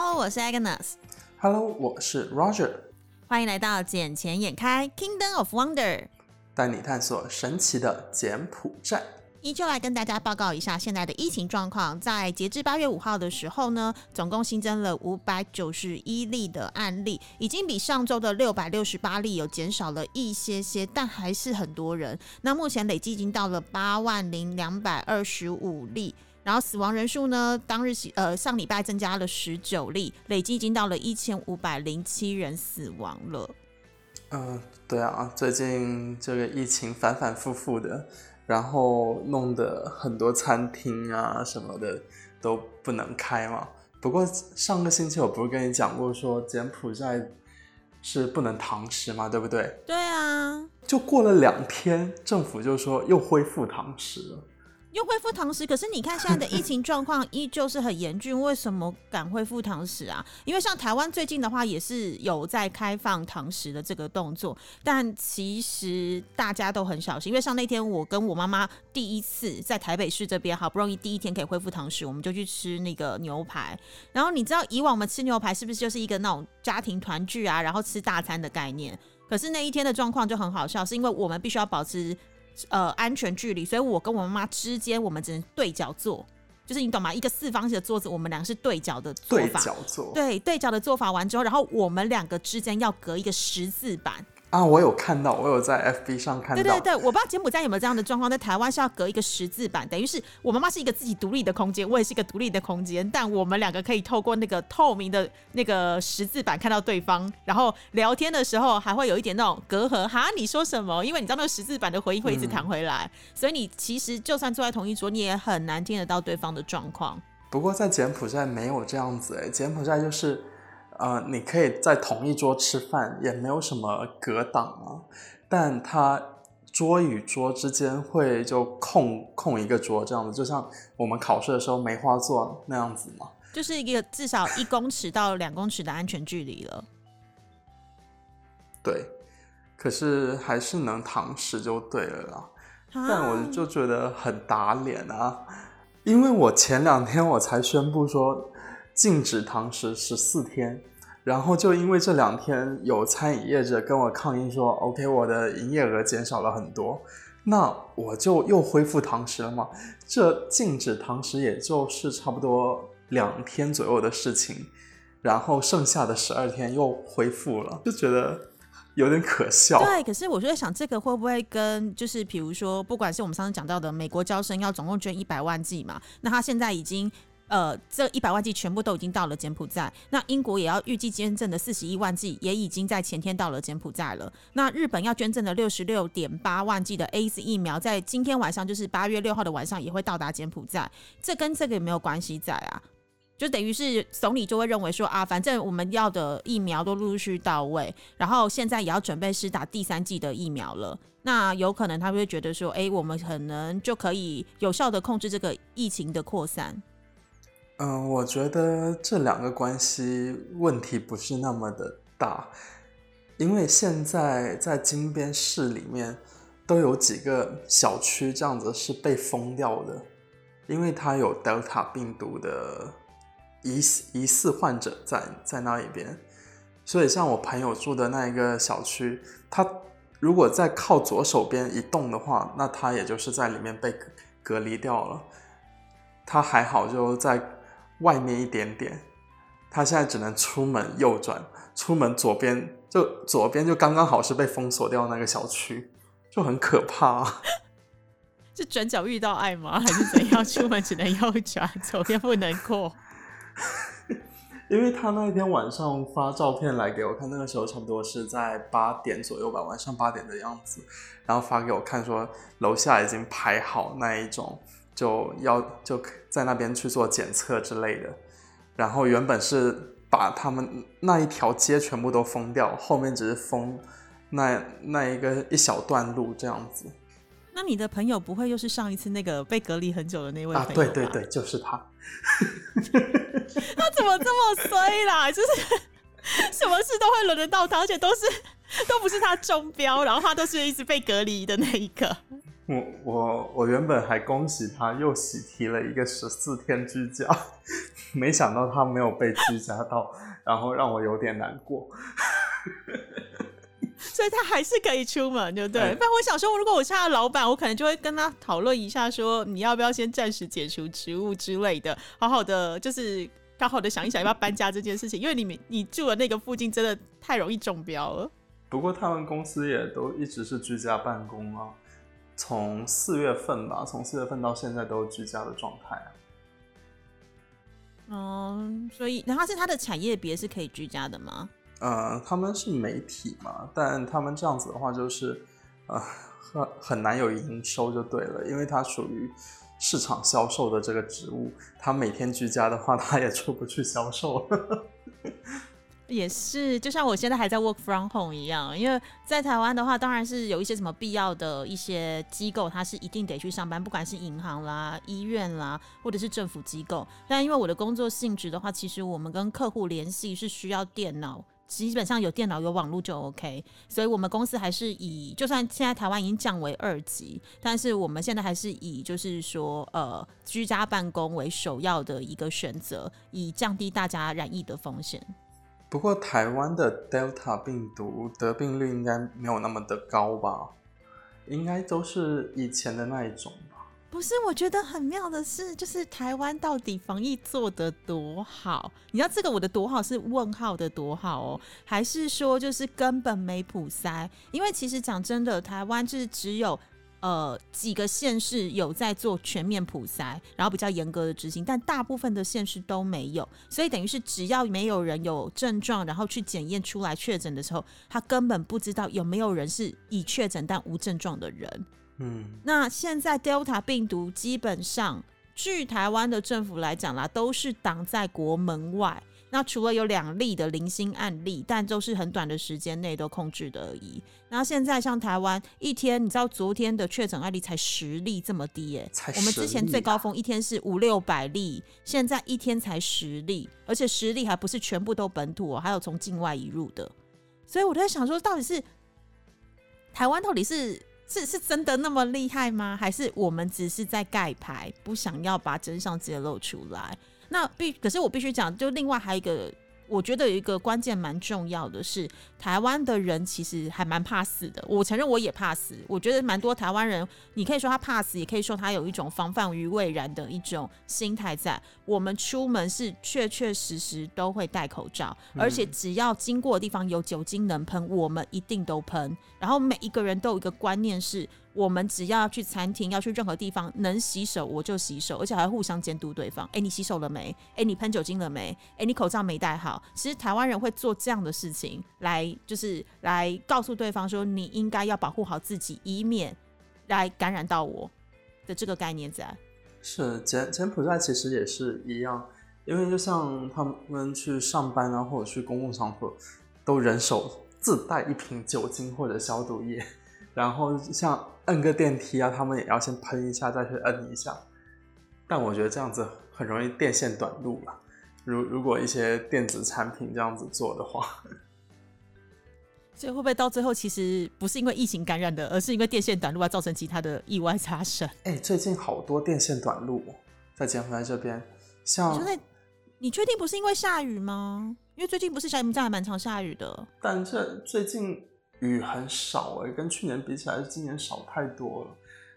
Hello，我是 Agnes。Hello，我是 Roger。欢迎来到眼前眼开 Kingdom of Wonder，带你探索神奇的柬埔寨。依旧来跟大家报告一下现在的疫情状况。在截至八月五号的时候呢，总共新增了五百九十一例的案例，已经比上周的六百六十八例有减少了一些些，但还是很多人。那目前累计已经到了八万零两百二十五例。然后死亡人数呢？当日呃上礼拜增加了十九例，累计已经到了一千五百零七人死亡了。嗯，对啊，最近这个疫情反反复复的，然后弄得很多餐厅啊什么的都不能开嘛。不过上个星期我不是跟你讲过，说柬埔寨是不能堂食嘛，对不对？对啊。就过了两天，政府就说又恢复堂食了。又恢复堂食，可是你看现在的疫情状况依旧是很严峻，为什么敢恢复堂食啊？因为像台湾最近的话也是有在开放堂食的这个动作，但其实大家都很小心，因为像那天我跟我妈妈第一次在台北市这边，好不容易第一天可以恢复堂食，我们就去吃那个牛排。然后你知道以往我们吃牛排是不是就是一个那种家庭团聚啊，然后吃大餐的概念？可是那一天的状况就很好笑，是因为我们必须要保持。呃，安全距离，所以我跟我妈妈之间，我们只能对角坐，就是你懂吗？一个四方形的桌子，我们两个是对角的做法，对角坐，对对角的做法完之后，然后我们两个之间要隔一个十字板。啊，我有看到，我有在 FB 上看到。对对对，我不知道柬埔寨有没有这样的状况，在台湾是要隔一个十字板，等于是我妈妈是一个自己独立的空间，我也是一个独立的空间，但我们两个可以透过那个透明的那个十字板看到对方，然后聊天的时候还会有一点那种隔阂。哈，你说什么？因为你知道那个十字板的回音会一直弹回来，所以你其实就算坐在同一桌，你也很难听得到对方的状况。不过在柬埔寨没有这样子哎，柬埔寨就是。呃，你可以在同一桌吃饭，也没有什么隔挡啊。但它桌与桌之间会就空空一个桌，这样子，就像我们考试的时候梅花座那样子嘛。就是一个至少一公尺到两公尺的安全距离了。对，可是还是能堂食就对了啦。但我就觉得很打脸啊，因为我前两天我才宣布说。禁止堂食十四天，然后就因为这两天有餐饮业者跟我抗议说，OK，我的营业额减少了很多，那我就又恢复堂食了嘛。这禁止堂食也就是差不多两天左右的事情，然后剩下的十二天又恢复了，就觉得有点可笑。对，可是我就在想，这个会不会跟就是比如说，不管是我们上次讲到的美国招生要总共捐一百万剂嘛，那他现在已经。呃，这一百万剂全部都已经到了柬埔寨。那英国也要预计捐赠的四十一万剂，也已经在前天到了柬埔寨了。那日本要捐赠的六十六点八万剂的 A Z 疫苗，在今天晚上，就是八月六号的晚上，也会到达柬埔寨。这跟这个有没有关系在啊？就等于是总理就会认为说啊，反正我们要的疫苗都陆续到位，然后现在也要准备施打第三剂的疫苗了。那有可能他会觉得说，哎，我们可能就可以有效的控制这个疫情的扩散。嗯，我觉得这两个关系问题不是那么的大，因为现在在金边市里面都有几个小区这样子是被封掉的，因为它有 Delta 病毒的疑疑似患者在在那一边，所以像我朋友住的那一个小区，他如果在靠左手边一栋的话，那他也就是在里面被隔离掉了，他还好就在。外面一点点，他现在只能出门右转，出门左边就左边就刚刚好是被封锁掉那个小区，就很可怕。是转角遇到爱吗？还是怎样？出门只能右转，左边不能过。因为他那天晚上发照片来给我看，那个时候差不多是在八点左右吧，晚上八点的样子，然后发给我看说楼下已经排好那一种。就要就在那边去做检测之类的，然后原本是把他们那一条街全部都封掉，后面只是封那那一个一小段路这样子。那你的朋友不会又是上一次那个被隔离很久的那位？啊，对对对，就是他。他怎么这么衰啦？就是什么事都会轮得到他，而且都是都不是他中标，然后他都是一直被隔离的那一个。我我我原本还恭喜他又喜提了一个十四天居家，没想到他没有被居家到，然后让我有点难过。所以他还是可以出门，对不对？哎不然我想说，如果我是他的老板，我可能就会跟他讨论一下，说你要不要先暂时解除职务之类的，好好的就是好好的想一想要不要搬家这件事情，因为你们你住的那个附近真的太容易中标了。不过他们公司也都一直是居家办公啊，从四月份吧，从四月份到现在都是居家的状态啊。嗯，所以然后是他的产业别是可以居家的吗？呃，他们是媒体嘛，但他们这样子的话，就是呃很很难有营收就对了，因为它属于市场销售的这个职务，他每天居家的话，他也出不去销售。也是，就像我现在还在 work from home 一样，因为在台湾的话，当然是有一些什么必要的一些机构，它是一定得去上班，不管是银行啦、医院啦，或者是政府机构。但因为我的工作性质的话，其实我们跟客户联系是需要电脑。基本上有电脑有网络就 OK，所以我们公司还是以，就算现在台湾已经降为二级，但是我们现在还是以就是说呃居家办公为首要的一个选择，以降低大家染疫的风险。不过台湾的 Delta 病毒得病率应该没有那么的高吧？应该都是以前的那一种吧？不是，我觉得很妙的是，就是台湾到底防疫做得多好？你知道这个我的多好是问号的多好哦，还是说就是根本没普筛？因为其实讲真的，台湾就是只有呃几个县市有在做全面普筛，然后比较严格的执行，但大部分的县市都没有，所以等于是只要没有人有症状，然后去检验出来确诊的时候，他根本不知道有没有人是已确诊但无症状的人。嗯，那现在 Delta 病毒基本上，据台湾的政府来讲啦，都是挡在国门外。那除了有两例的零星案例，但都是很短的时间内都控制的而已。然后现在像台湾一天，你知道昨天的确诊案例才十例这么低耶、才我们之前10例啊最高峰一天是五六百例，现在一天才十例，而且十例还不是全部都本土哦，还有从境外移入的。所以我就在想说，到底是台湾到底是是是真的那么厉害吗？还是我们只是在盖牌，不想要把真相揭露出来？那必可是我必须讲，就另外还有一个，我觉得有一个关键蛮重要的是，台湾的人其实还蛮怕死的。我承认我也怕死，我觉得蛮多台湾人，你可以说他怕死，也可以说他有一种防范于未然的一种心态在。我们出门是确确实实都会戴口罩，而且只要经过的地方有酒精能喷，我们一定都喷。然后每一个人都有一个观念是，我们只要去餐厅，要去任何地方，能洗手我就洗手，而且还会互相监督对方。哎，你洗手了没？哎，你喷酒精了没？哎，你口罩没戴好。其实台湾人会做这样的事情，来就是来告诉对方说，你应该要保护好自己，以免来感染到我的这个概念在。是柬柬埔寨其实也是一样，因为就像他们去上班啊，或者去公共场所，都人手自带一瓶酒精或者消毒液，然后像摁个电梯啊，他们也要先喷一下，再去摁一下。但我觉得这样子很容易电线短路了。如如果一些电子产品这样子做的话，所以会不会到最后其实不是因为疫情感染的，而是因为电线短路而造成其他的意外发生？哎，最近好多电线短路哦，在柬埔寨这边，像你确定不是因为下雨吗？因为最近不是小你们家还蛮常下雨的。但这最近雨很少哎，跟去年比起来，今年少太多了，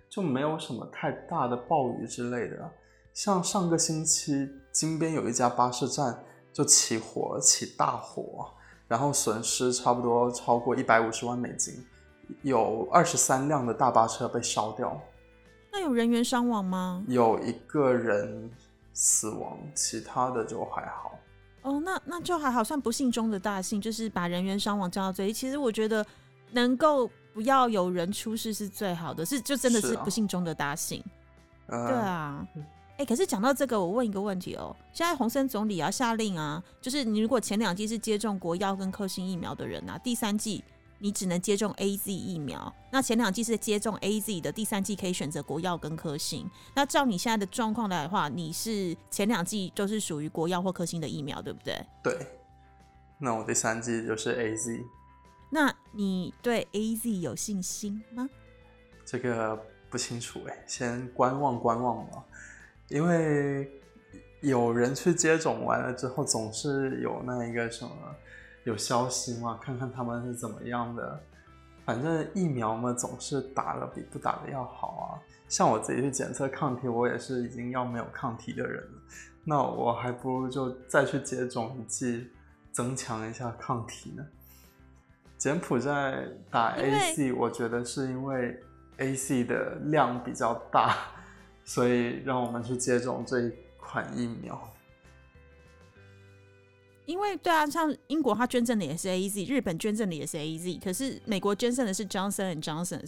就没有什么太大的暴雨之类的啊。像上个星期，金边有一家巴士站就起火，起大火，然后损失差不多超过一百五十万美金，有二十三辆的大巴车被烧掉，那有人员伤亡吗？有一个人死亡，其他的就还好。哦，那那就还好，算不幸中的大幸，就是把人员伤亡降到最低。其实我觉得能够不要有人出事是最好的，是就真的是不幸中的大幸。啊、对啊，哎、可是讲到这个，我问一个问题哦，现在洪森总理要下令啊，就是你如果前两季是接种国药跟科兴疫苗的人啊，第三季你只能接种 A Z 疫苗。那前两季是接种 A Z 的，第三季可以选择国药跟科兴。那照你现在的状况来的话，你是前两季都是属于国药或科兴的疫苗，对不对？对，那我第三季就是 A Z。那你对 A Z 有信心吗？这个不清楚哎，先观望观望吧。因为有人去接种完了之后，总是有那一个什么有消息吗，看看他们是怎么样的。反正疫苗嘛，总是打了比不打的要好啊。像我自己去检测抗体，我也是已经要没有抗体的人了，那我还不如就再去接种一剂，增强一下抗体呢。柬埔寨打 A C，我觉得是因为 A C 的量比较大，所以让我们去接种这一款疫苗。因为对啊，像英国它捐赠的也是 A Z，日本捐赠的也是 A Z，可是美国捐赠的是 Johnson and Johnson。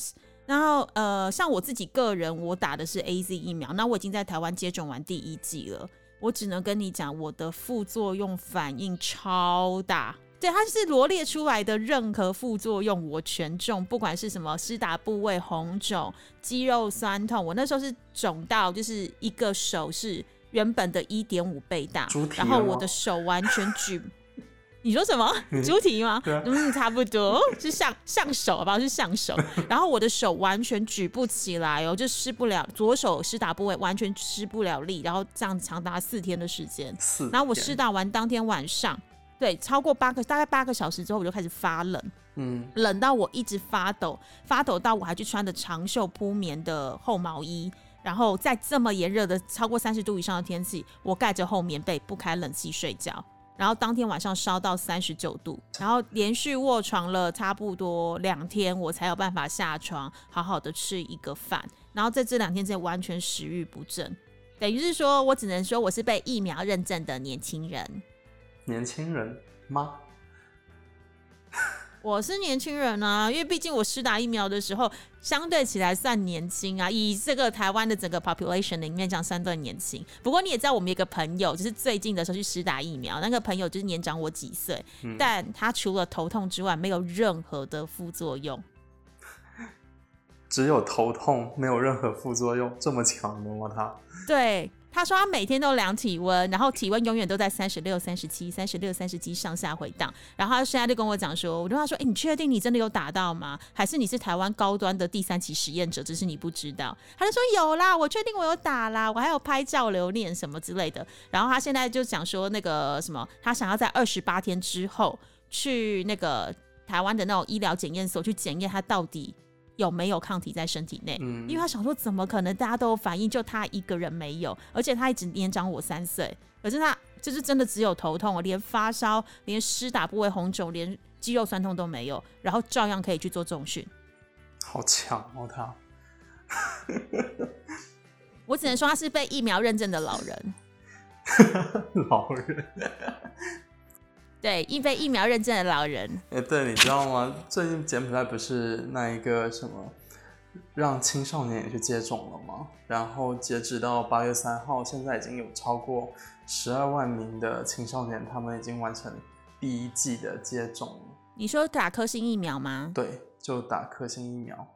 然后呃，像我自己个人，我打的是 A Z 疫苗，那我已经在台湾接种完第一剂了。我只能跟你讲，我的副作用反应超大。对，它是罗列出来的任何副作用我全中，不管是什么施打部位红肿、肌肉酸痛，我那时候是肿到就是一个手是。原本的一点五倍大，然后我的手完全举，你说什么？猪蹄吗？嗯，差不多是像像手吧，是像手。然后我的手完全举不起来哦，就施不了左手施打部位完全施不了力，然后这样长达四天的时间。然后我施打完当天晚上，对，超过八个大概八个小时之后，我就开始发冷，嗯，冷到我一直发抖，发抖到我还去穿的长袖铺棉的厚毛衣。然后在这么炎热的超过三十度以上的天气，我盖着厚棉被不开冷气睡觉，然后当天晚上烧到三十九度，然后连续卧床了差不多两天，我才有办法下床好好的吃一个饭。然后在这两天之内完全食欲不振，等于是说我只能说我是被疫苗认证的年轻人。年轻人吗？我是年轻人啊，因为毕竟我施打疫苗的时候相对起来算年轻啊，以这个台湾的整个 population 里面讲，相对年轻。不过你也知道，我们一个朋友就是最近的时候去施打疫苗，那个朋友就是年长我几岁，但他除了头痛之外，没有任何的副作用，只有头痛，没有任何副作用，这么强的吗？他对。他说他每天都量体温，然后体温永远都在三十六、三十七、三十六、三十七上下回荡。然后他现在就跟我讲说，我就他说，哎，你确定你真的有打到吗？还是你是台湾高端的第三期实验者，只是你不知道？他就说有啦，我确定我有打啦，我还有拍照留念什么之类的。然后他现在就讲说那个什么，他想要在二十八天之后去那个台湾的那种医疗检验所去检验他到底。有没有抗体在身体内？嗯，因为他想说，怎么可能大家都有反应，就他一个人没有？而且他一直年长我三岁，可是他就是真的只有头痛，连发烧、连施打部位红肿、连肌肉酸痛都没有，然后照样可以去做重训。好强哦，他！我只能说他是被疫苗认证的老人。老人。对，因被疫苗认证的老人。哎，对，你知道吗？最近柬埔寨不是那一个什么，让青少年也去接种了吗？然后截止到八月三号，现在已经有超过十二万名的青少年，他们已经完成第一季的接种了。你说打科兴疫苗吗？对，就打科兴疫苗。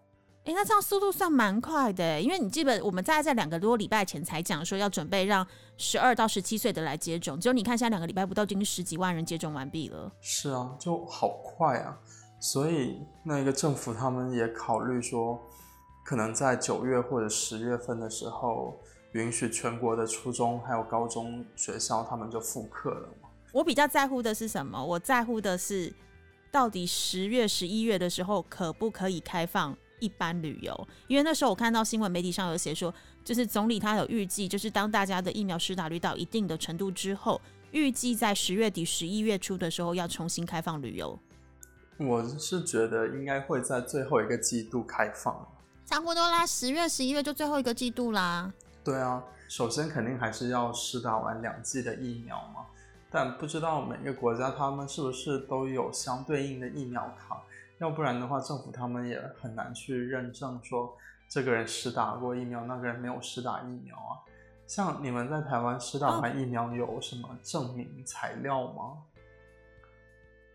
哎，那这样速度算蛮快的，因为你基本我们大概在两个多礼拜前才讲说要准备让十二到十七岁的来接种，只有你看现在两个礼拜不到，已经十几万人接种完毕了。是啊，就好快啊！所以那个政府他们也考虑说，可能在九月或者十月份的时候，允许全国的初中还有高中学校他们就复课了嘛。我比较在乎的是什么？我在乎的是到底十月、十一月的时候可不可以开放？一般旅游，因为那时候我看到新闻媒体上有写说，就是总理他有预计，就是当大家的疫苗施打率到一定的程度之后，预计在十月底、十一月初的时候要重新开放旅游。我是觉得应该会在最后一个季度开放，差不多啦，十月、十一月就最后一个季度啦。对啊，首先肯定还是要施打完两剂的疫苗嘛，但不知道每个国家他们是不是都有相对应的疫苗卡。要不然的话，政府他们也很难去认证说这个人施打过疫苗，那个人没有施打疫苗啊。像你们在台湾施打完疫苗有什么证明材料吗？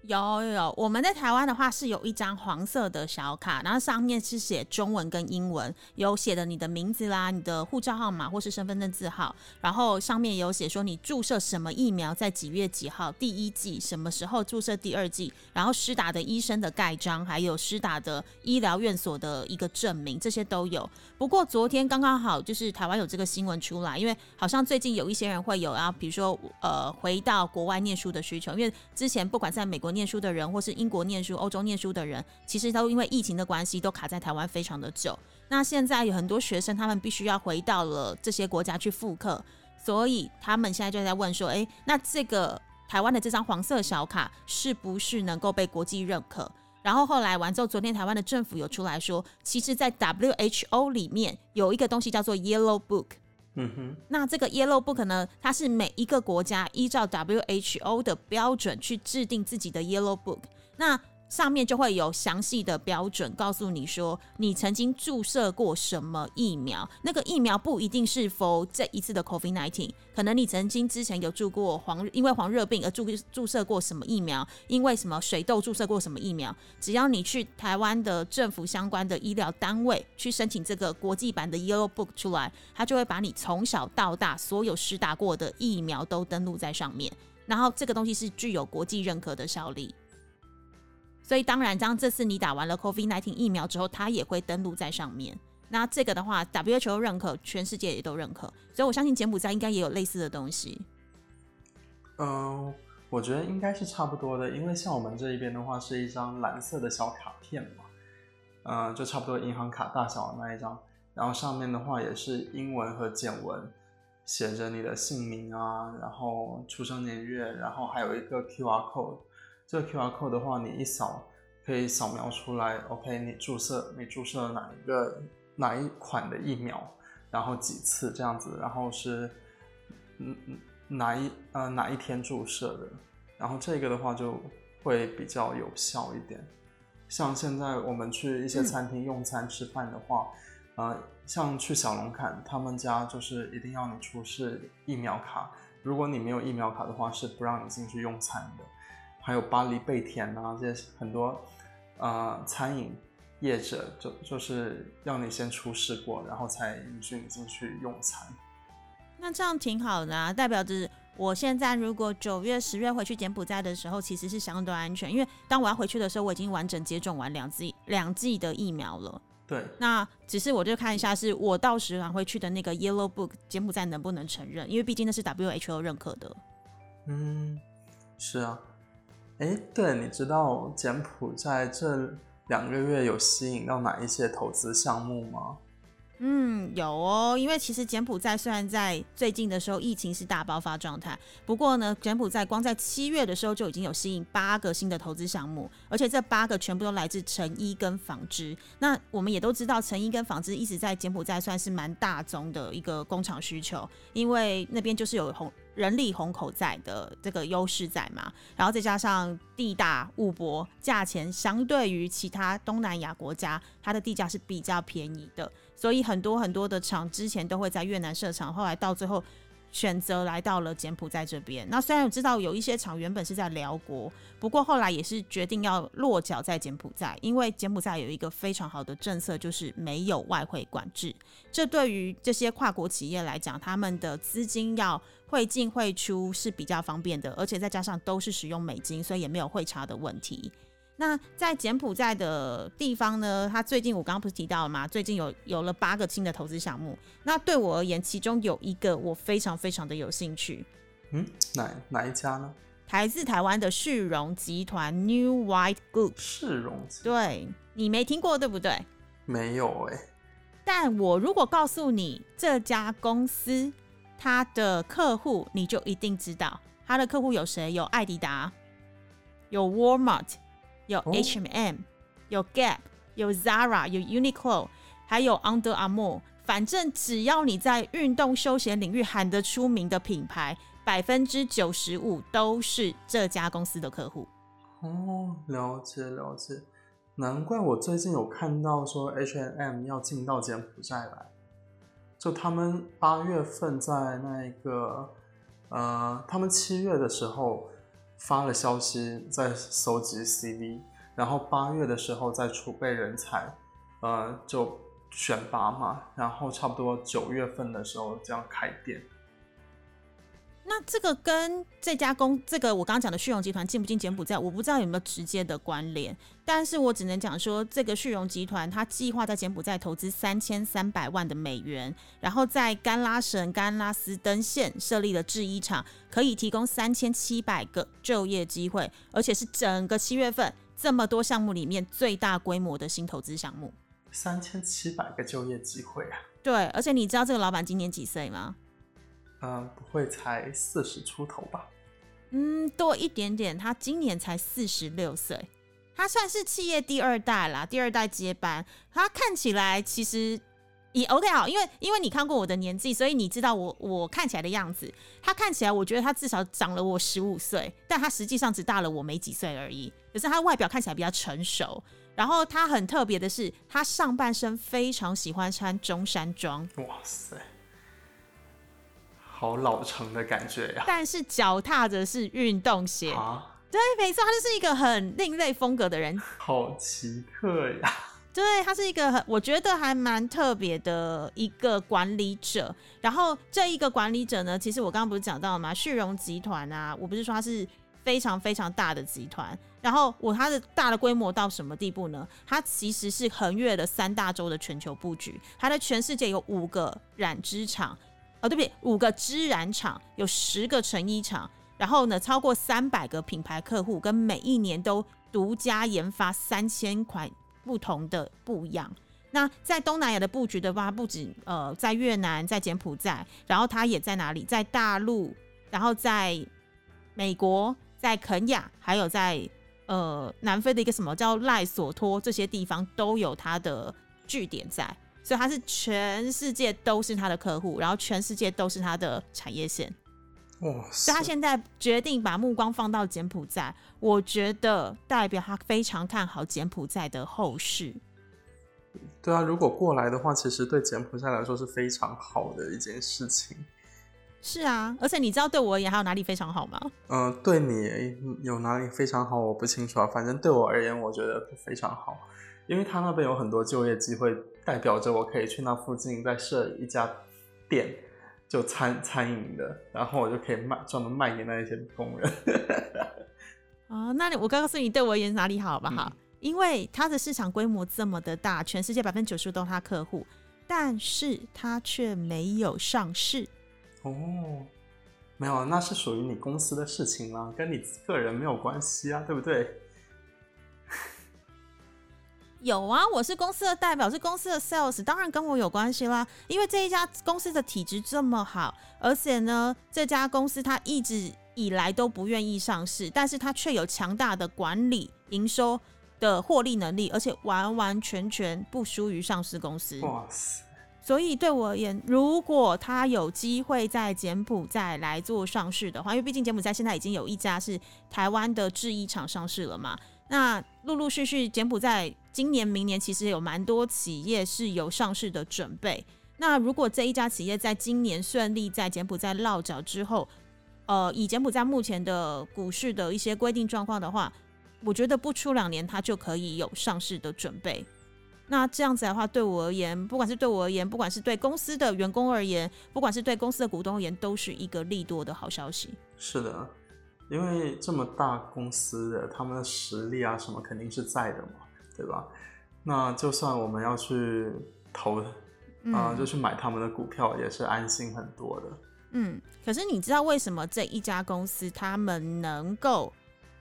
有有有，我们在台湾的话是有一张黄色的小卡，然后上面是写中文跟英文，有写的你的名字啦、你的护照号码或是身份证字号，然后上面有写说你注射什么疫苗，在几月几号第一季，什么时候注射第二季，然后施打的医生的盖章，还有施打的医疗院所的一个证明，这些都有。不过昨天刚刚好就是台湾有这个新闻出来，因为好像最近有一些人会有啊，比如说呃回到国外念书的需求，因为之前不管在美国念书的人，或是英国念书、欧洲念书的人，其实都因为疫情的关系，都卡在台湾非常的久。那现在有很多学生，他们必须要回到了这些国家去复课，所以他们现在就在问说：，诶，那这个台湾的这张黄色小卡是不是能够被国际认可？然后后来完之后，昨天台湾的政府有出来说，其实，在 WHO 里面有一个东西叫做 Yellow Book。哼，那这个 Yellow Book 呢，它是每一个国家依照 WHO 的标准去制定自己的 Yellow Book。那上面就会有详细的标准，告诉你说你曾经注射过什么疫苗。那个疫苗不一定是否这一次的 COVID-19，可能你曾经之前有注过黄，因为黄热病而注注射过什么疫苗，因为什么水痘注射过什么疫苗。只要你去台湾的政府相关的医疗单位去申请这个国际版的 Yellow Book 出来，它就会把你从小到大所有施打过的疫苗都登录在上面。然后这个东西是具有国际认可的效力。所以当然，当这次你打完了 COVID-19 疫苗之后，它也会登录在上面。那这个的话，WHO 认可，全世界也都认可。所以我相信柬埔寨应该也有类似的东西。嗯，我觉得应该是差不多的，因为像我们这一边的话，是一张蓝色的小卡片嘛，嗯，就差不多银行卡大小的那一张。然后上面的话也是英文和简文，写着你的姓名啊，然后出生年月，然后还有一个 QR code。这个 QR code 的话，你一扫可以扫描出来。OK，你注射你注射了哪一个哪一款的疫苗，然后几次这样子，然后是嗯嗯哪一呃哪一天注射的，然后这个的话就会比较有效一点。像现在我们去一些餐厅用餐吃饭的话，呃，像去小龙坎他们家就是一定要你出示疫苗卡，如果你没有疫苗卡的话，是不让你进去用餐的。还有巴黎贝甜啊，这些很多，呃，餐饮业者就就是要你先出示过，然后才允许你进去用餐。那这样挺好的啊，代表着我现在如果九月、十月回去柬埔寨的时候，其实是相对安全，因为当我要回去的时候，我已经完整接种完两剂两剂的疫苗了。对。那只是我就看一下，是我到时还会去的那个 Yellow Book，柬埔寨能不能承认？因为毕竟那是 WHO 认可的。嗯，是啊。哎，对，你知道柬埔寨这两个月有吸引到哪一些投资项目吗？嗯，有哦，因为其实柬埔寨虽然在最近的时候疫情是大爆发状态，不过呢，柬埔寨光在七月的时候就已经有吸引八个新的投资项目，而且这八个全部都来自成衣跟纺织。那我们也都知道，成衣跟纺织一直在柬埔寨算是蛮大宗的一个工厂需求，因为那边就是有红。人力虹口在的这个优势在嘛，然后再加上地大物博，价钱相对于其他东南亚国家，它的地价是比较便宜的，所以很多很多的厂之前都会在越南设厂，后来到最后。选择来到了柬埔寨这边。那虽然我知道有一些厂原本是在辽国，不过后来也是决定要落脚在柬埔寨，因为柬埔寨有一个非常好的政策，就是没有外汇管制。这对于这些跨国企业来讲，他们的资金要汇进汇出是比较方便的，而且再加上都是使用美金，所以也没有汇差的问题。那在柬埔寨的地方呢？他最近我刚刚不是提到了吗？最近有有了八个新的投资项目。那对我而言，其中有一个我非常非常的有兴趣。嗯，哪哪一家呢？台自台湾的旭荣集团 New White Group。旭荣。对，你没听过对不对？没有哎。但我如果告诉你这家公司它的客户，你就一定知道它的客户有谁？有艾迪达，有 Walmart。有 H&M，有 Gap，有 Zara，有 Uniqlo，还有 Under Armour。反正只要你在运动休闲领域喊得出名的品牌，百分之九十五都是这家公司的客户。哦，了解了解，难怪我最近有看到说 H&M 要进到柬埔寨来。就他们八月份在那个，呃，他们七月的时候。发了消息在搜集 CV，然后八月的时候在储备人才，呃，就选拔嘛，然后差不多九月份的时候这样开店。那这个跟这家公这个我刚刚讲的旭荣集团进不进柬埔寨，我不知道有没有直接的关联，但是我只能讲说，这个旭荣集团它计划在柬埔寨投资三千三百万的美元，然后在甘拉省甘拉斯登县设立了制衣厂，可以提供三千七百个就业机会，而且是整个七月份这么多项目里面最大规模的新投资项目。三千七百个就业机会啊！对，而且你知道这个老板今年几岁吗？嗯，不会才四十出头吧？嗯，多一点点。他今年才四十六岁，他算是企业第二代啦，第二代接班。他看起来其实也 OK 好，因为因为你看过我的年纪，所以你知道我我看起来的样子。他看起来，我觉得他至少长了我十五岁，但他实际上只大了我没几岁而已。可是他外表看起来比较成熟。然后他很特别的是，他上半身非常喜欢穿中山装。哇塞！好老成的感觉呀！但是脚踏着是运动鞋啊，对，没错，他就是一个很另类风格的人，好奇特呀！对他是一个很，我觉得还蛮特别的一个管理者。然后这一个管理者呢，其实我刚刚不是讲到了吗？旭荣集团啊，我不是说它是非常非常大的集团。然后我它的大的规模到什么地步呢？它其实是横越了三大洲的全球布局，它的全世界有五个染织厂。哦，对不起，五个织染厂，有十个成衣厂，然后呢，超过三百个品牌客户，跟每一年都独家研发三千款不同的布样。那在东南亚的布局的话，不仅呃在越南，在柬埔寨，然后它也在哪里？在大陆，然后在美国，在肯亚，还有在呃南非的一个什么叫赖索托这些地方都有它的据点在。所以他是全世界都是他的客户，然后全世界都是他的产业线。哇！所以他现在决定把目光放到柬埔寨，我觉得代表他非常看好柬埔寨的后市。对啊，如果过来的话，其实对柬埔寨来说是非常好的一件事情。是啊，而且你知道对我而言还有哪里非常好吗？嗯，对你有哪里非常好，我不清楚啊。反正对我而言，我觉得非常好。因为他那边有很多就业机会，代表着我可以去那附近再设一家店，就餐餐饮的，然后我就可以卖专门卖给那一些工人。哦，那你我告诉你，对我而言哪里好吧？哈，因为它的市场规模这么的大，全世界百分之九十都是他客户，但是他却没有上市。哦，没有，那是属于你公司的事情啦，跟你个人没有关系啊，对不对？有啊，我是公司的代表，是公司的 sales，当然跟我有关系啦。因为这一家公司的体质这么好，而且呢，这家公司它一直以来都不愿意上市，但是它却有强大的管理、营收的获利能力，而且完完全全不输于上市公司。哇塞！所以对我而言，如果他有机会在柬埔寨来做上市的话，因为毕竟柬埔寨现在已经有一家是台湾的制衣厂上市了嘛。那陆陆续续，柬埔寨今年、明年其实有蛮多企业是有上市的准备。那如果这一家企业在今年顺利在柬埔寨落脚之后，呃，以柬埔寨目前的股市的一些规定状况的话，我觉得不出两年，它就可以有上市的准备。那这样子的话，对我而言，不管是对我而言，不管是对公司的员工而言，不管是对公司的股东而言，都是一个利多的好消息。是的。因为这么大公司的他们的实力啊什么肯定是在的嘛，对吧？那就算我们要去投啊，就去买他们的股票，也是安心很多的。嗯，可是你知道为什么这一家公司他们能够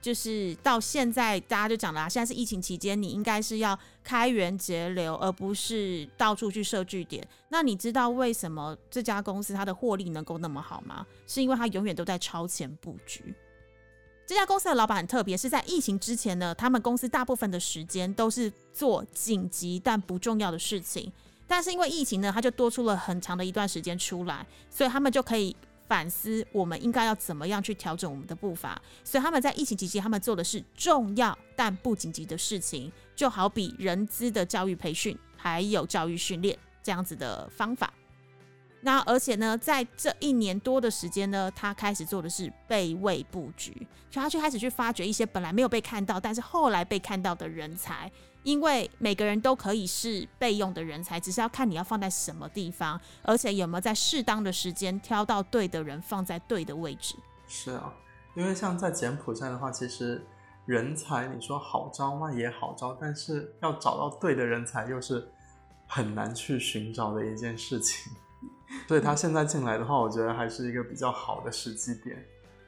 就是到现在大家就讲了，啊现在是疫情期间，你应该是要开源节流，而不是到处去设据点。那你知道为什么这家公司它的获利能够那么好吗？是因为它永远都在超前布局。这家公司的老板很特别，是在疫情之前呢，他们公司大部分的时间都是做紧急但不重要的事情。但是因为疫情呢，他就多出了很长的一段时间出来，所以他们就可以反思我们应该要怎么样去调整我们的步伐。所以他们在疫情期间，他们做的是重要但不紧急的事情，就好比人资的教育培训，还有教育训练这样子的方法。那而且呢，在这一年多的时间呢，他开始做的是备位布局，就他去开始去发掘一些本来没有被看到，但是后来被看到的人才。因为每个人都可以是备用的人才，只是要看你要放在什么地方，而且有没有在适当的时间挑到对的人放在对的位置。是啊，因为像在柬埔寨的话，其实人才你说好招吗？也好招，但是要找到对的人才又是很难去寻找的一件事情。所以他现在进来的话，我觉得还是一个比较好的时机点。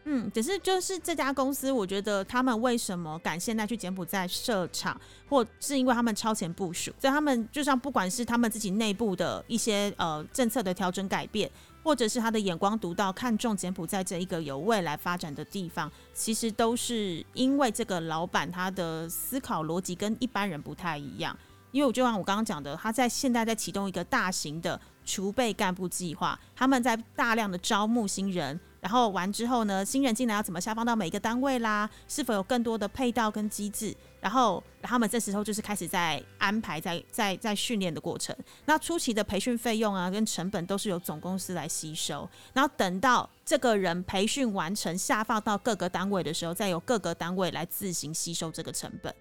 嗯，只是就是这家公司，我觉得他们为什么敢现在去柬埔寨设厂，或是因为他们超前部署，所以他们就像不管是他们自己内部的一些呃政策的调整改变，或者是他的眼光独到，看中柬埔寨这一个有未来发展的地方，其实都是因为这个老板他的思考逻辑跟一般人不太一样。因为我就像我刚刚讲的，他在现在在启动一个大型的储备干部计划，他们在大量的招募新人，然后完之后呢，新人进来要怎么下放到每一个单位啦？是否有更多的配套跟机制？然后他们这时候就是开始在安排，在在在训练的过程。那初期的培训费用啊，跟成本都是由总公司来吸收。然后等到这个人培训完成，下放到各个单位的时候，再由各个单位来自行吸收这个成本。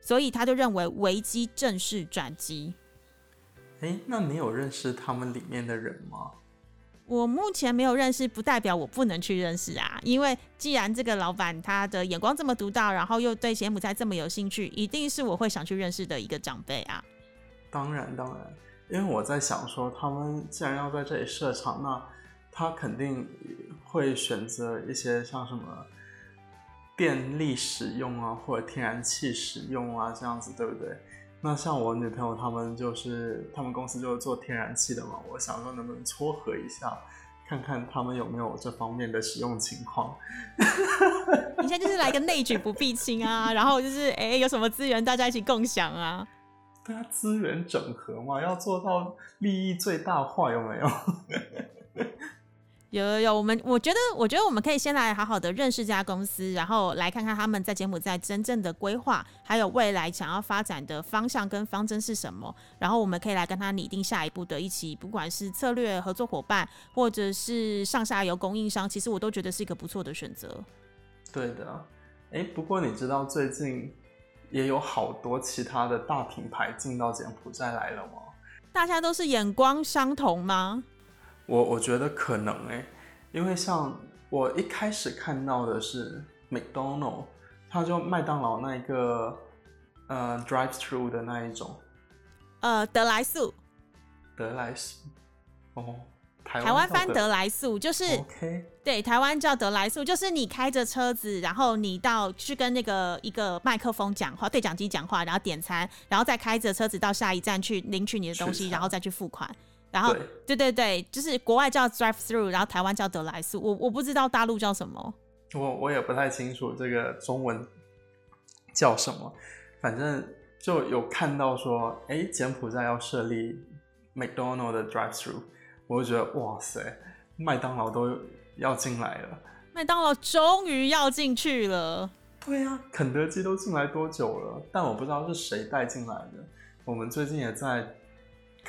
所以他就认为危机正式转机。哎，那你有认识他们里面的人吗？我目前没有认识，不代表我不能去认识啊。因为既然这个老板他的眼光这么独到，然后又对柬埔寨这么有兴趣，一定是我会想去认识的一个长辈啊。当然，当然，因为我在想说，他们既然要在这里设厂，那他肯定会选择一些像什么。电力使用啊，或者天然气使用啊，这样子对不对？那像我女朋友他们就是，他们公司就是做天然气的嘛。我想说能不能撮合一下，看看他们有没有这方面的使用情况。你现在就是来个内举不避亲啊，然后就是哎，有什么资源大家一起共享啊？对啊，资源整合嘛，要做到利益最大化，有没有？有有有，我们我觉得，我觉得我们可以先来好好的认识这家公司，然后来看看他们在柬埔寨真正的规划，还有未来想要发展的方向跟方针是什么。然后我们可以来跟他拟定下一步的一起，不管是策略合作伙伴，或者是上下游供应商，其实我都觉得是一个不错的选择。对的，哎，不过你知道最近也有好多其他的大品牌进到柬埔寨来了吗？大家都是眼光相同吗？我我觉得可能哎，因为像我一开始看到的是 McDonald，它就麦当劳那一个呃 drive through 的那一种，呃德莱素，德莱素，哦，台湾翻德来速就是，OK，对台湾叫德来速，就是你开着车子，然后你到去跟那个一个麦克风讲话，对讲机讲话，然后点餐，然后再开着车子到下一站去领取你的东西，然后再去付款。然后，对对对，就是国外叫 drive through，然后台湾叫德莱素，我我不知道大陆叫什么，我我也不太清楚这个中文叫什么，反正就有看到说，哎，柬埔寨要设立 McDonald 的 drive through，我就觉得哇塞，麦当劳都要进来了，麦当劳终于要进去了，对啊，肯德基都进来多久了？但我不知道是谁带进来的，我们最近也在。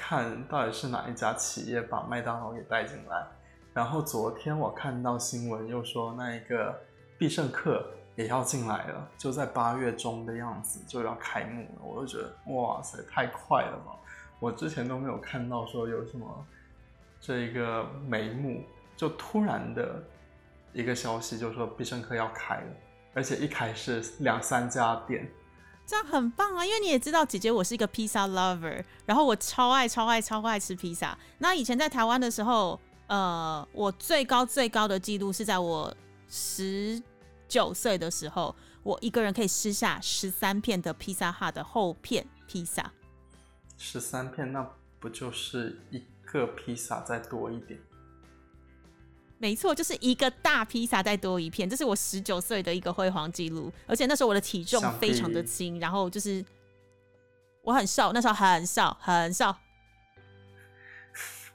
看到底是哪一家企业把麦当劳给带进来，然后昨天我看到新闻又说那一个必胜客也要进来了，就在八月中的样子就要开幕了，我就觉得哇塞，太快了吧！我之前都没有看到说有什么这一个眉目，就突然的一个消息就说必胜客要开了，而且一开是两三家店。这样很棒啊，因为你也知道，姐姐我是一个披萨 lover，然后我超爱超爱超爱吃披萨。那以前在台湾的时候，呃，我最高最高的记录是在我十九岁的时候，我一个人可以吃下十三片的披萨哈的厚片披萨。十三片，那不就是一个披萨再多一点？没错，就是一个大披萨再多一片，这是我十九岁的一个辉煌记录。而且那时候我的体重非常的轻，然后就是我很瘦，那时候很瘦很瘦。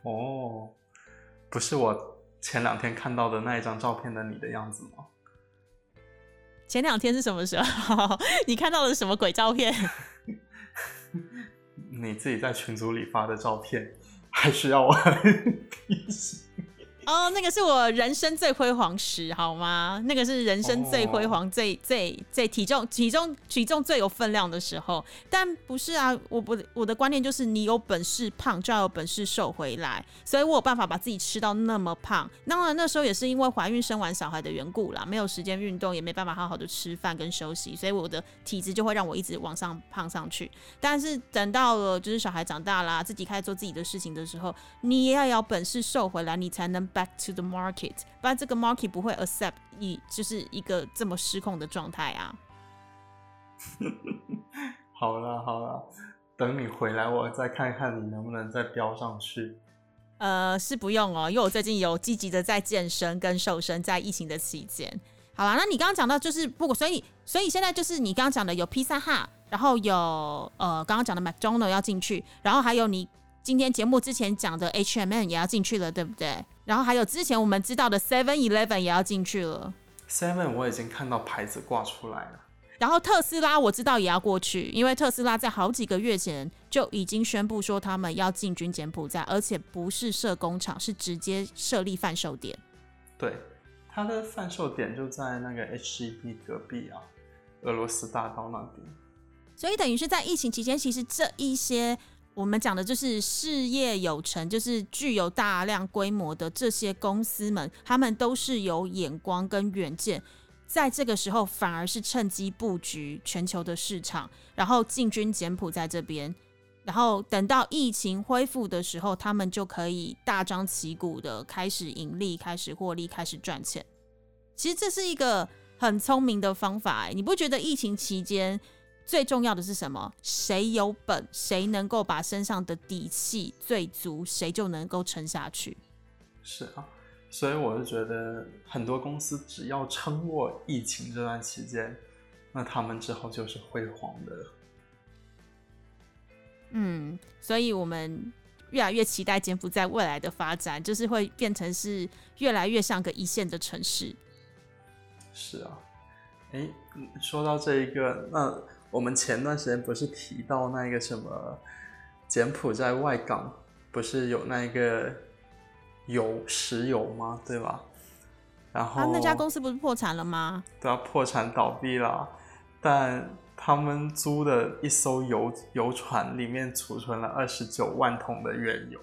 哦，不是我前两天看到的那一张照片的你的样子吗？前两天是什么时候？你看到的是什么鬼照片？你自己在群组里发的照片。还需要我 提醒？哦，那个是我人生最辉煌时，好吗？那个是人生最辉煌、最最最体重体重体重最有分量的时候。但不是啊，我不我的观念就是，你有本事胖，就要有本事瘦回来。所以我有办法把自己吃到那么胖。当然那时候也是因为怀孕生完小孩的缘故啦，没有时间运动，也没办法好好的吃饭跟休息，所以我的体质就会让我一直往上胖上去。但是等到了就是小孩长大啦，自己开始做自己的事情的时候，你也要有本事瘦回来，你才能。Back to the market，不然这个 market 不会 accept 你就是一个这么失控的状态啊。好了好了，等你回来，我再看看你能不能再飙上去。呃，是不用哦，因为我最近有积极的在健身跟瘦身，在疫情的期间。好啦，那你刚刚讲到就是不，所以所以现在就是你刚刚讲的有披萨哈，然后有呃刚刚讲的 McDonald 要进去，然后还有你今天节目之前讲的 H&M 也要进去了，对不对？然后还有之前我们知道的 Seven Eleven 也要进去了。Seven 我已经看到牌子挂出来了。然后特斯拉我知道也要过去，因为特斯拉在好几个月前就已经宣布说他们要进军柬埔寨，而且不是设工厂，是直接设立贩售点。对，它的贩售点就在那个 HEB 隔壁啊，俄罗斯大道那边。所以等于是在疫情期间，其实这一些。我们讲的就是事业有成，就是具有大量规模的这些公司们，他们都是有眼光跟远见，在这个时候反而是趁机布局全球的市场，然后进军柬埔寨这边，然后等到疫情恢复的时候，他们就可以大张旗鼓的开始盈利、开始获利、开始赚钱。其实这是一个很聪明的方法，你不觉得疫情期间？最重要的是什么？谁有本，谁能够把身上的底气最足，谁就能够撑下去。是啊，所以我就觉得很多公司只要撑过疫情这段期间，那他们之后就是辉煌的。嗯，所以我们越来越期待柬埔寨未来的发展，就是会变成是越来越像个一线的城市。是啊，哎，说到这一个，那。我们前段时间不是提到那个什么柬埔寨外港不是有那个油石油吗？对吧？然后那家公司不是破产了吗？对啊，破产倒闭了。但他们租的一艘游游船里面储存了二十九万桶的原油，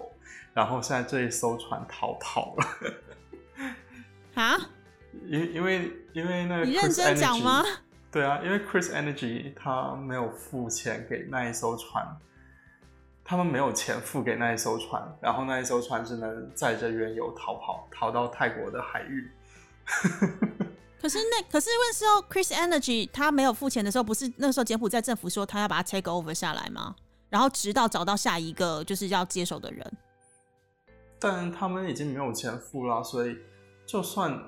然后现在这一艘船逃跑了。啊？因因为因为那个你认真讲吗？对啊，因为 Chris Energy 他没有付钱给那一艘船，他们没有钱付给那一艘船，然后那一艘船只能载着原油逃跑，逃到泰国的海域。可是那可是那时候 Chris Energy 他没有付钱的时候，不是那时候柬埔寨政府说他要把它 take over 下来吗？然后直到找到下一个就是要接手的人。但他们已经没有钱付了，所以就算。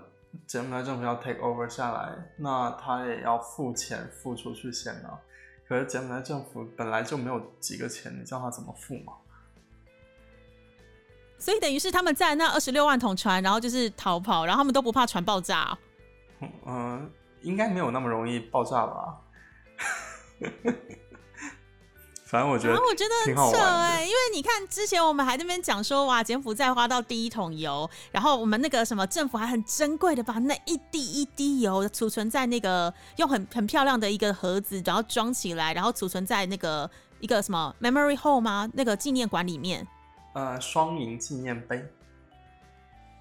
柬埔寨政府要 take over 下来，那他也要付钱付出去先啊。可是柬埔寨政府本来就没有几个钱，你叫他怎么付嘛？所以等于是他们在那二十六万桶船，然后就是逃跑，然后他们都不怕船爆炸。嗯，应该没有那么容易爆炸吧？反正我觉得，我觉得挺好玩哎，因为你看之前我们还那边讲说，哇，柬埔寨花到第一桶油，然后我们那个什么政府还很珍贵的把那一滴一滴油储存在那个用很很漂亮的一个盒子，然后装起来，然后储存在那个一个什么 memory hole 吗？那个纪念馆里面。呃，双赢纪念碑。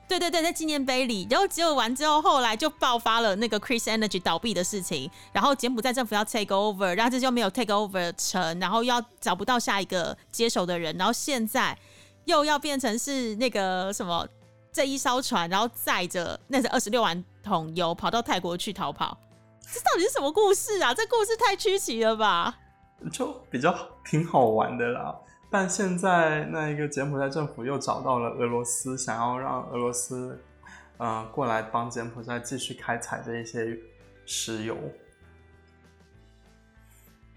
对对对，在纪念碑里，然后结果完之后，后来就爆发了那个 Chris Energy 倒闭的事情，然后柬埔寨政府要 take over，然后这就没有 take over 成，然后要找不到下一个接手的人，然后现在又要变成是那个什么这一艘船，然后载着那是二十六万桶油跑到泰国去逃跑，这到底是什么故事啊？这故事太曲奇了吧？就比较挺好玩的啦。但现在那一个柬埔寨政府又找到了俄罗斯，想要让俄罗斯，呃，过来帮柬埔寨继续开采这一些石油。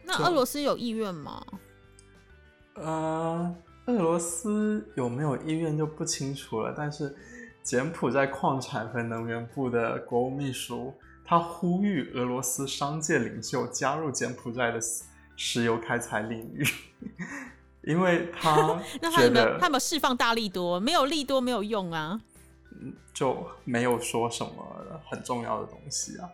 那俄罗斯有意愿吗？呃，俄罗斯有没有意愿就不清楚了。但是柬埔寨矿产和能源部的国务秘书他呼吁俄罗斯商界领袖加入柬埔寨的石油开采领域。因为他 那他有没有他有没有释放大力多？没有力多没有用啊。就没有说什么很重要的东西啊，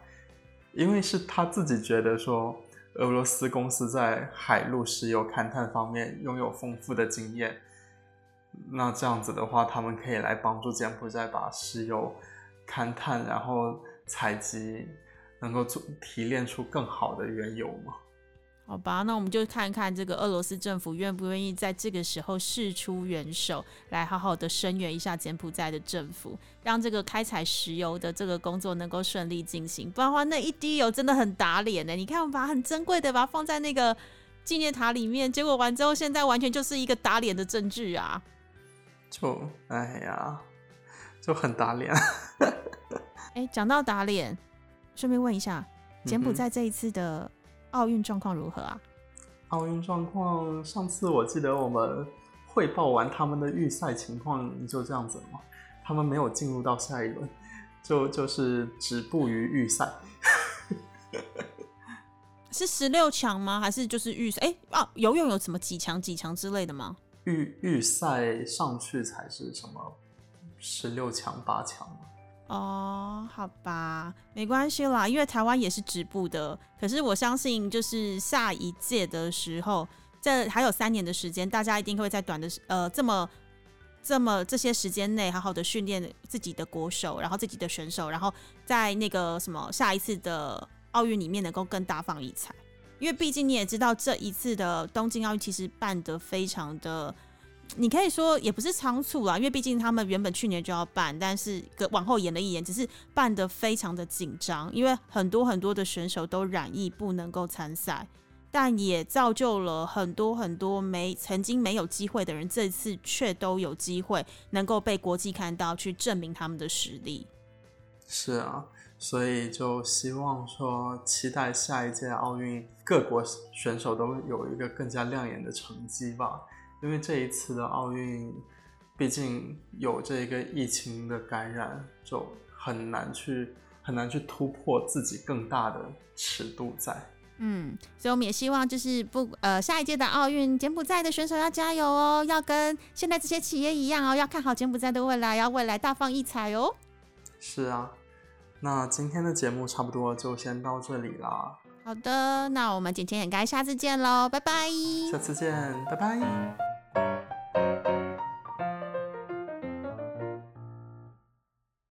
因为是他自己觉得说，俄罗斯公司在海陆石油勘探方面拥有丰富的经验，那这样子的话，他们可以来帮助柬埔寨把石油勘探，然后采集，能够做提炼出更好的原油嘛。好吧，那我们就看看这个俄罗斯政府愿不愿意在这个时候伸出援手，来好好的声援一下柬埔寨的政府，让这个开采石油的这个工作能够顺利进行。不然的话，那一滴油真的很打脸呢。你看，我们把很珍贵的把它放在那个纪念塔里面，结果完之后，现在完全就是一个打脸的证据啊！就哎呀，就很打脸。哎，讲到打脸，顺便问一下，柬埔寨这一次的奥运状况如何啊？奥运状况，上次我记得我们汇报完他们的预赛情况，就这样子了嘛。他们没有进入到下一轮，就就是止步于预赛。是十六强吗？还是就是预赛？哎啊，游泳有什么几强几强之类的吗？预预赛上去才是什么十六强八强嘛哦，好吧，没关系啦，因为台湾也是止步的。可是我相信，就是下一届的时候，这还有三年的时间，大家一定会在短的呃这么这么这些时间内，好好的训练自己的国手，然后自己的选手，然后在那个什么下一次的奥运里面能够更大放异彩。因为毕竟你也知道，这一次的东京奥运其实办得非常的。你可以说也不是仓促啦，因为毕竟他们原本去年就要办，但是个往后延了一年，只是办得非常的紧张，因为很多很多的选手都染疫不能够参赛，但也造就了很多很多没曾经没有机会的人，这次却都有机会能够被国际看到，去证明他们的实力。是啊，所以就希望说，期待下一届奥运各国选手都有一个更加亮眼的成绩吧。因为这一次的奥运，毕竟有这个疫情的感染，就很难去很难去突破自己更大的尺度在。嗯，所以我们也希望就是不呃下一届的奥运，柬埔寨的选手要加油哦，要跟现在这些企业一样哦，要看好柬埔寨的未来，要未来大放异彩哦。是啊，那今天的节目差不多就先到这里啦，好的，那我们简简也该下次见喽，拜拜。下次见，拜拜。Bye.